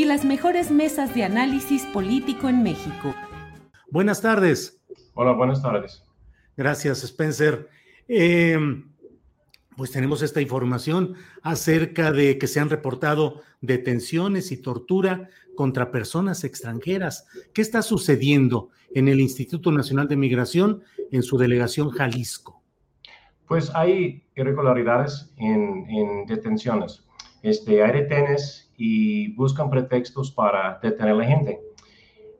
y las mejores mesas de análisis político en México. Buenas tardes. Hola, buenas tardes. Gracias, Spencer. Eh, pues tenemos esta información acerca de que se han reportado detenciones y tortura contra personas extranjeras. ¿Qué está sucediendo en el Instituto Nacional de Migración en su delegación Jalisco? Pues hay irregularidades en, en detenciones. Este, hay retenes y buscan pretextos para detener a la gente.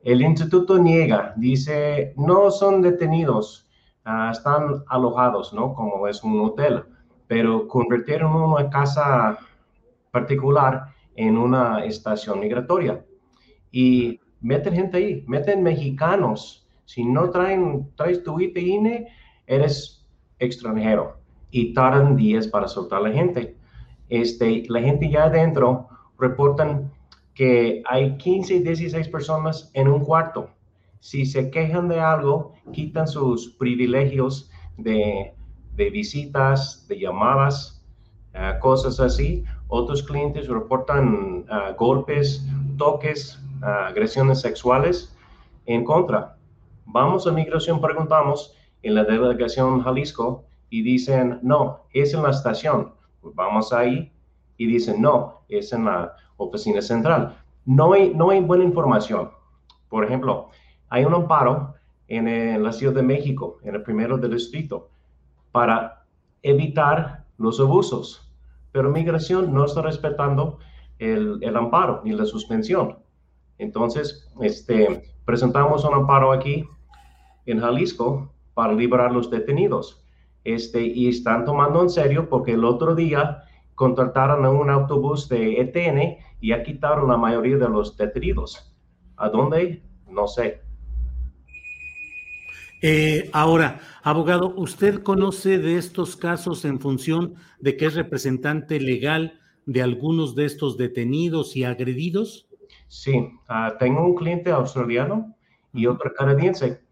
El instituto niega, dice, no son detenidos, ah, están alojados, ¿no? Como es un hotel, pero convirtieron una casa particular en una estación migratoria. Y meten gente ahí, meten mexicanos. Si no traen, traes tu ITINE, eres extranjero. Y tardan días para soltar a la gente. Este, la gente ya adentro reportan que hay 15, 16 personas en un cuarto. Si se quejan de algo, quitan sus privilegios de, de visitas, de llamadas, uh, cosas así. Otros clientes reportan uh, golpes, toques, uh, agresiones sexuales en contra. Vamos a migración, preguntamos en la delegación Jalisco y dicen, no, es en la estación. Pues vamos ahí y dicen, no, es en la oficina central. No hay, no hay buena información. Por ejemplo, hay un amparo en, en la Ciudad de México, en el primero del distrito, para evitar los abusos, pero migración no está respetando el, el amparo ni la suspensión. Entonces, este, presentamos un amparo aquí en Jalisco para liberar los detenidos. Este, y están tomando en serio porque el otro día contrataron a un autobús de ETN y ya quitaron la mayoría de los detenidos. ¿A dónde? No sé. Eh, ahora, abogado, ¿usted conoce de estos casos en función de que es representante legal de algunos de estos detenidos y agredidos? Sí, uh, tengo un cliente australiano y otro canadiense.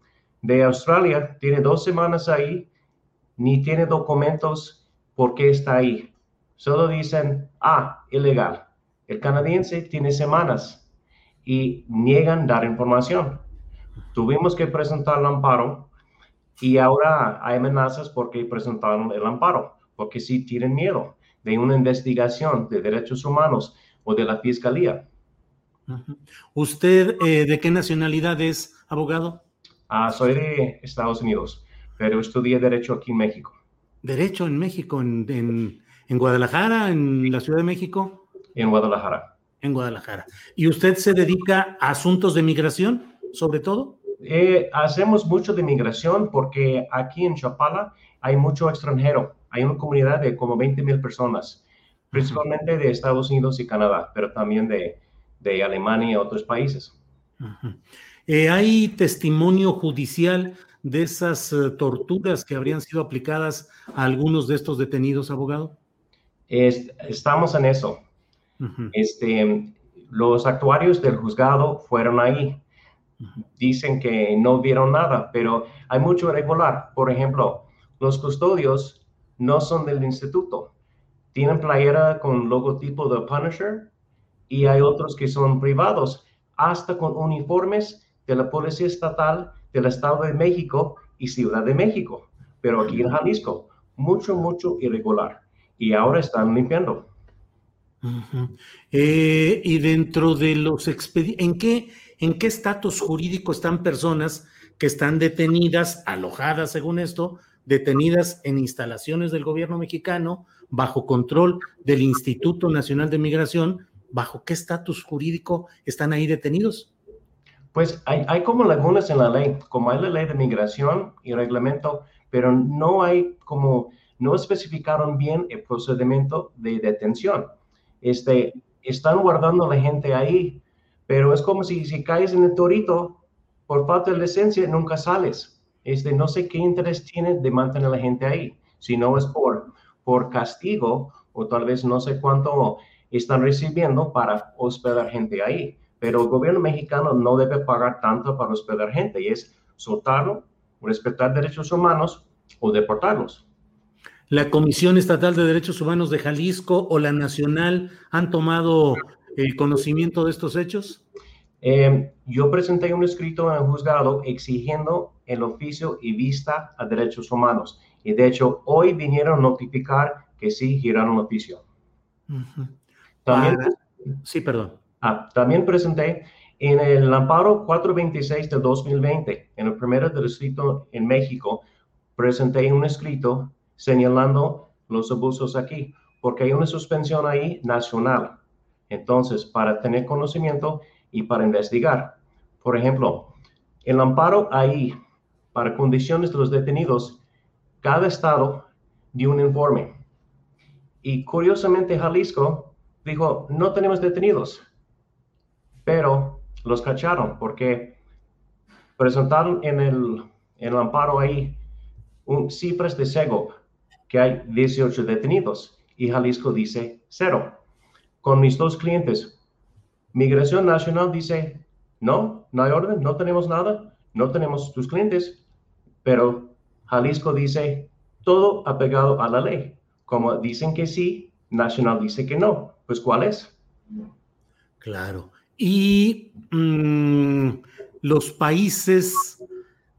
De Australia, tiene dos semanas ahí, ni tiene documentos por qué está ahí. Solo dicen, ah, ilegal. El canadiense tiene semanas y niegan dar información. Tuvimos que presentar el amparo y ahora hay amenazas porque presentaron el amparo, porque sí tienen miedo de una investigación de derechos humanos o de la fiscalía. ¿Usted eh, de qué nacionalidad es, abogado? Ah, soy de Estados Unidos, pero estudié Derecho aquí en México. ¿Derecho en México? ¿En, en, en Guadalajara? ¿En la Ciudad de México? En Guadalajara. En Guadalajara. ¿Y usted se dedica a asuntos de migración, sobre todo? Eh, hacemos mucho de migración porque aquí en Chapala hay mucho extranjero. Hay una comunidad de como 20 mil personas, principalmente de Estados Unidos y Canadá, pero también de, de Alemania y otros países. Eh, ¿Hay testimonio judicial de esas uh, torturas que habrían sido aplicadas a algunos de estos detenidos, abogado? Es, estamos en eso. Uh -huh. este, los actuarios del juzgado fueron ahí. Uh -huh. Dicen que no vieron nada, pero hay mucho irregular. Por ejemplo, los custodios no son del instituto. tienen playera con logotipo de Punisher y hay otros que son privados, hasta con uniformes de la Policía Estatal del Estado de México y Ciudad de México. Pero aquí en Jalisco, mucho, mucho irregular. Y ahora están limpiando. Eh, y dentro de los expedientes, ¿en qué en qué estatus jurídico están personas que están detenidas, alojadas según esto, detenidas en instalaciones del gobierno mexicano, bajo control del Instituto Nacional de Migración, ¿bajo qué estatus jurídico están ahí detenidos? Pues hay, hay, como lagunas en la ley, como hay la ley de migración y reglamento, pero no hay como, no especificaron bien el procedimiento de detención. Este, están guardando la gente ahí, pero es como si, si caes en el torito, por falta de licencia, nunca sales. Este, no sé qué interés tiene de mantener la gente ahí, si no es por, por castigo o tal vez no sé cuánto están recibiendo para hospedar gente ahí. Pero el gobierno mexicano no debe pagar tanto para hospedar gente y es soltarlo, respetar derechos humanos o deportarlos. ¿La Comisión Estatal de Derechos Humanos de Jalisco o la Nacional han tomado el conocimiento de estos hechos? Eh, yo presenté un escrito en el juzgado exigiendo el oficio y vista a derechos humanos. Y de hecho, hoy vinieron a notificar que sí giraron oficio. también, sí, perdón. Ah, también presenté en el amparo 426 del 2020, en el primer distrito en México, presenté un escrito señalando los abusos aquí, porque hay una suspensión ahí nacional. Entonces, para tener conocimiento, y para investigar. Por ejemplo, el amparo ahí para condiciones de los detenidos, cada estado dio un informe. Y curiosamente Jalisco dijo, no tenemos detenidos, pero los cacharon porque presentaron en el, en el amparo ahí un cifras de SEGO, que hay 18 detenidos y Jalisco dice cero. Con mis dos clientes, Migración Nacional dice, no, no hay orden, no tenemos nada, no tenemos tus clientes, pero Jalisco dice, todo apegado a la ley. Como dicen que sí, Nacional dice que no. Pues ¿cuál es? Claro. Y mm, los países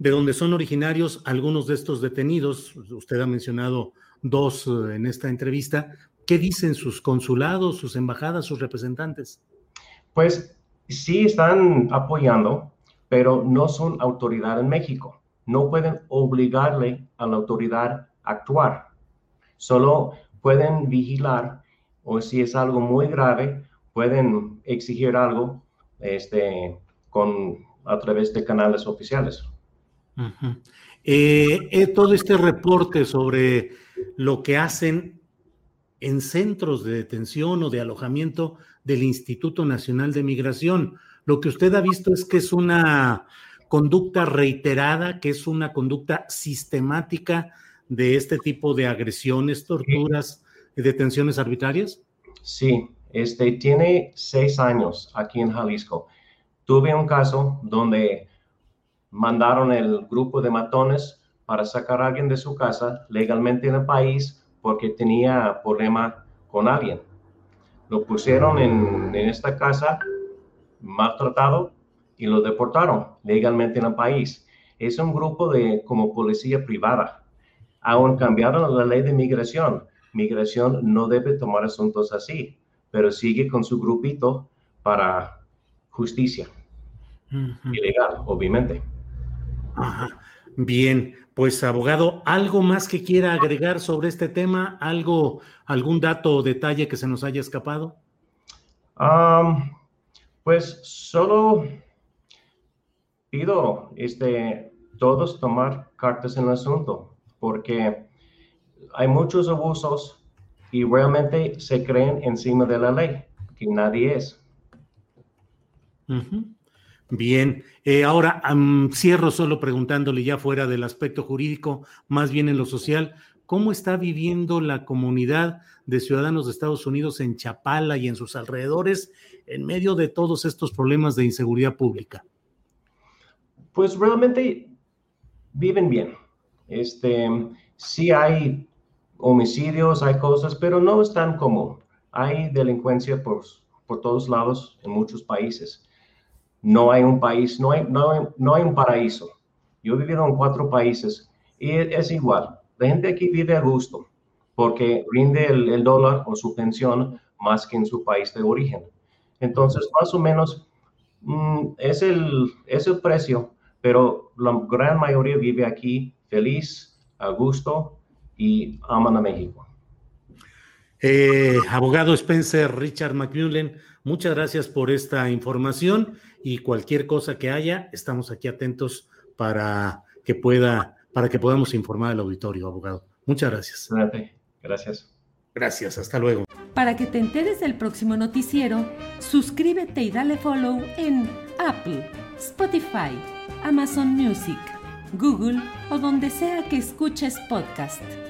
de donde son originarios algunos de estos detenidos, usted ha mencionado dos eh, en esta entrevista, ¿qué dicen sus consulados, sus embajadas, sus representantes? Pues sí están apoyando, pero no son autoridad en México. No pueden obligarle a la autoridad a actuar. Solo pueden vigilar o si es algo muy grave, pueden exigir algo este, con, a través de canales oficiales. Eh, eh, todo este reporte sobre lo que hacen en centros de detención o de alojamiento del Instituto Nacional de Migración. Lo que usted ha visto es que es una conducta reiterada, que es una conducta sistemática de este tipo de agresiones, torturas y detenciones arbitrarias. Sí, este tiene seis años aquí en Jalisco. Tuve un caso donde mandaron el grupo de matones para sacar a alguien de su casa legalmente en el país porque tenía problema con alguien lo pusieron en, esta casa maltratado y lo deportaron legalmente en el país. Es un grupo de como policía privada. Aún cambiaron la ley de migración. Migración no debe tomar asuntos así, pero sigue con su grupito para justicia. Ilegal, obviamente. Bien, pues abogado, ¿algo más que quiera agregar sobre este tema? ¿Algo, algún dato o detalle que se nos haya escapado? pues solo pido este, todos tomar cartas en el asunto, porque hay muchos abusos y realmente se creen encima de la ley, que nadie es. Bien, eh, ahora cierro solo preguntándole ya fuera del aspecto jurídico, más bien en lo social, ¿cómo está viviendo la comunidad de ciudadanos de Estados Unidos en Chapala y en sus alrededores en medio de todos estos problemas de inseguridad pública? Pues realmente viven bien. Este, sí hay homicidios, hay cosas, pero no es tan común. Hay delincuencia por, por todos lados en muchos países. No hay un país, no hay, no un paraíso. Yo he vivido en cuatro países y es igual. La gente aquí vive a gusto porque rinde el, dólar o su pensión más que en su país de origen. Entonces, más o menos mm, es, el, es el precio, pero la gran mayoría vive aquí feliz, a gusto y aman a México. Eh, abogado Spencer Richard McMullen, muchas gracias por esta información y cualquier cosa que haya, estamos aquí atentos para que pueda, para que podamos informar al auditorio, abogado. Muchas gracias. Gracias. Gracias, hasta luego. Para que te enteres del próximo noticiero, suscríbete y dale follow en Apple, Spotify, Amazon Music, Google o donde sea que escuches podcast.